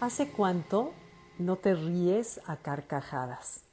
¿Hace cuánto no te ríes a carcajadas?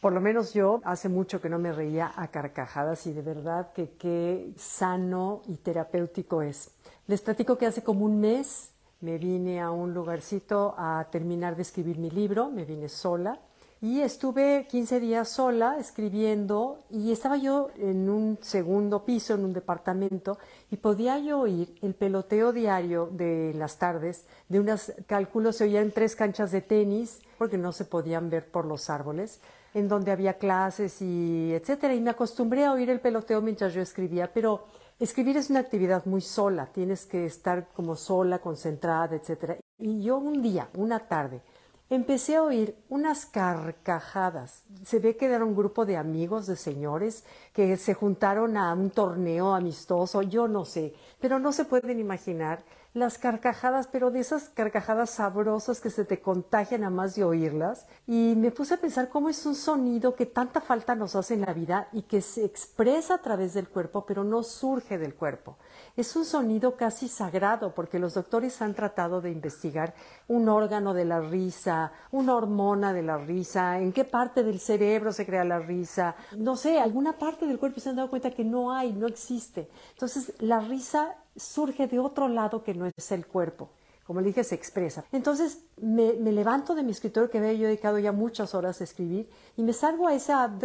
Por lo menos yo hace mucho que no me reía a carcajadas y de verdad que qué sano y terapéutico es. Les platico que hace como un mes me vine a un lugarcito a terminar de escribir mi libro, me vine sola y estuve 15 días sola escribiendo y estaba yo en un segundo piso, en un departamento, y podía yo oír el peloteo diario de las tardes de unas cálculos, se oían tres canchas de tenis, porque no se podían ver por los árboles, en donde había clases y etcétera. Y me acostumbré a oír el peloteo mientras yo escribía, pero escribir es una actividad muy sola, tienes que estar como sola, concentrada, etcétera. Y yo un día, una tarde, empecé a oír unas carcajadas. Se ve que era un grupo de amigos, de señores, que se juntaron a un torneo amistoso, yo no sé, pero no se pueden imaginar las carcajadas, pero de esas carcajadas sabrosas que se te contagian a más de oírlas. Y me puse a pensar cómo es un sonido que tanta falta nos hace en la vida y que se expresa a través del cuerpo, pero no surge del cuerpo. Es un sonido casi sagrado porque los doctores han tratado de investigar un órgano de la risa, una hormona de la risa, en qué parte del cerebro se crea la risa, no sé, alguna parte del cuerpo se han dado cuenta que no hay, no existe. Entonces, la risa surge de otro lado que no es el cuerpo. Como le dije, se expresa. Entonces me, levanto de mi escritorio que había yo dedicado ya muchas horas a escribir y me salgo a esa app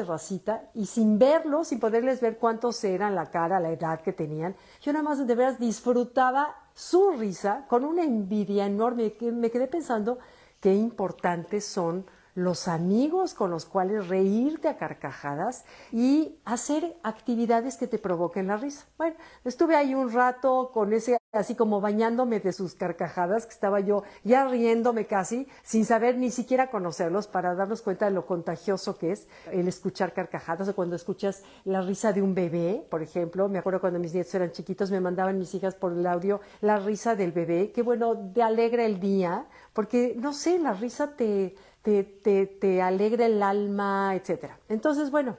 y sin verlos, sin poderles ver cuántos eran, la cara, la edad que tenían, yo nada más de veras disfrutaba su risa con una envidia enorme que me quedé pensando qué importantes son los amigos con los cuales reírte a carcajadas y hacer actividades que te provoquen la risa. Bueno, estuve ahí un rato con ese, así como bañándome de sus carcajadas, que estaba yo ya riéndome casi, sin saber ni siquiera conocerlos, para darnos cuenta de lo contagioso que es el escuchar carcajadas o cuando escuchas la risa de un bebé, por ejemplo. Me acuerdo cuando mis nietos eran chiquitos, me mandaban mis hijas por el audio la risa del bebé, que bueno, te alegra el día, porque no sé, la risa te te, te, te alegra el alma, etc. Entonces, bueno,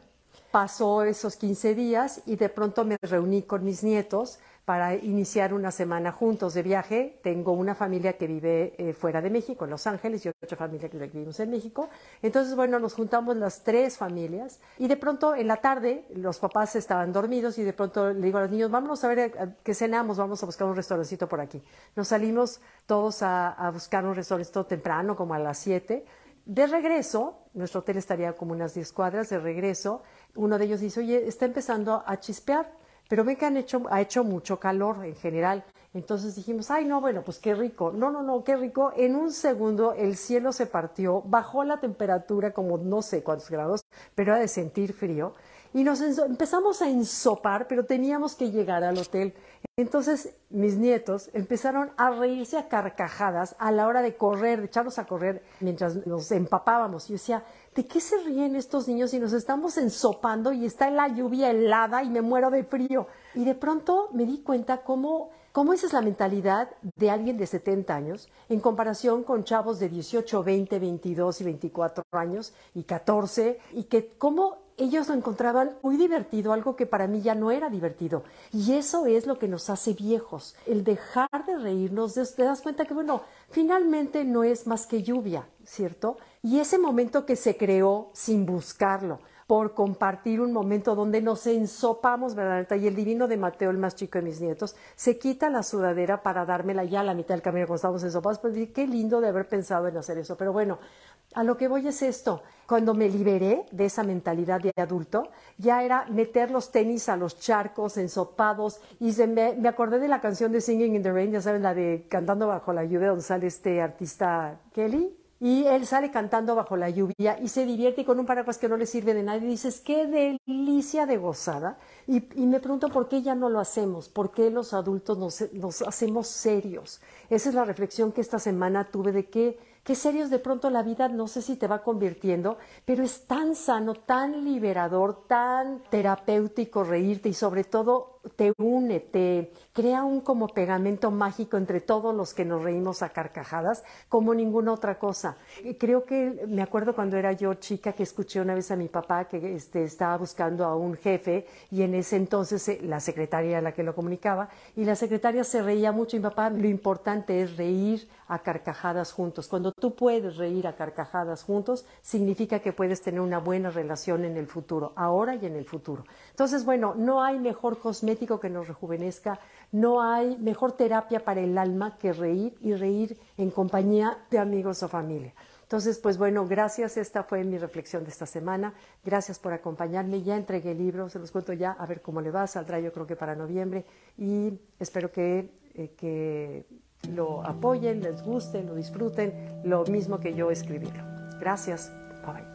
pasó esos 15 días y de pronto me reuní con mis nietos para iniciar una semana juntos de viaje. Tengo una familia que vive eh, fuera de México, en Los Ángeles, y otra familia que vivimos en México. Entonces, bueno, nos juntamos las tres familias y de pronto en la tarde los papás estaban dormidos y de pronto le digo a los niños, vámonos a ver eh, qué cenamos, vamos a buscar un restaurancito por aquí. Nos salimos todos a, buscar un restaurancito temprano, como a las 7 de regreso, nuestro hotel estaría como unas 10 cuadras, de regreso, uno de ellos dice, oye, está empezando a chispear, pero ven que han hecho, ha hecho mucho calor en general. Entonces dijimos, ay, no, bueno, pues qué rico. No, no, no, qué rico. En un segundo el cielo se partió, bajó la temperatura como no sé cuántos grados, pero era de sentir frío. Y nos empezamos a ensopar, pero teníamos que llegar al hotel. Entonces mis nietos empezaron a reírse a carcajadas a la hora de correr, de echarnos a correr mientras nos empapábamos. Yo decía, ¿de qué se ríen estos niños si nos estamos ensopando y está la lluvia helada y me muero de frío? Y de pronto me di cuenta cómo, cómo esa es la mentalidad de alguien de 70 años en comparación con chavos de 18, 20, 22 y 24 años y 14 y que cómo ellos lo encontraban muy divertido, algo que para mí ya no era divertido. Y eso es lo que nos hace viejos, el dejar de reírnos, te das cuenta que, bueno, finalmente no es más que lluvia, ¿cierto? Y ese momento que se creó sin buscarlo, por compartir un momento donde nos ensopamos, ¿verdad? Y el divino de Mateo, el más chico de mis nietos, se quita la sudadera para dármela ya a la mitad del camino cuando estábamos ensopados. Pues qué lindo de haber pensado en hacer eso. Pero bueno, a lo que voy es esto. Cuando me liberé de esa mentalidad de adulto, ya era meter los tenis a los charcos, ensopados, y me, acordé de la canción de Singing in the Rain, ya saben, la de Cantando bajo la lluvia, donde sale este artista Kelly, y él sale cantando bajo la lluvia y se divierte con un paraguas que no le sirve de nada y dices, qué delicia de gozada. Y, me pregunto por qué ya no lo hacemos, por qué los adultos nos, nos hacemos serios. Esa es la reflexión que esta semana tuve de que qué serios de pronto la vida no sé si te va convirtiendo, pero es tan sano, tan liberador, tan terapéutico reírte y sobre todo te une, te crea un como pegamento mágico entre todos los que nos reímos a carcajadas como ninguna otra cosa. Creo que me acuerdo cuando era yo chica que escuché una vez a mi papá que este, estaba buscando a un jefe y en ese entonces eh, la secretaria era la que lo comunicaba y la secretaria se reía mucho y mi papá lo importante es reír a carcajadas juntos. Cuando tú puedes reír a carcajadas juntos significa que puedes tener una buena relación en el futuro, ahora y en el futuro. Entonces, bueno, no hay mejor que nos rejuvenezca, no hay mejor terapia para el alma que reír y reír en compañía de amigos o familia. Entonces, pues bueno, gracias. Esta fue mi reflexión de esta semana. Gracias por acompañarme. Ya entregué el libro, se los cuento ya, a ver cómo le va. Saldrá yo creo que para noviembre. Y espero que, eh, que lo apoyen, les guste, lo disfruten, lo mismo que yo escribirlo. Gracias. Bye.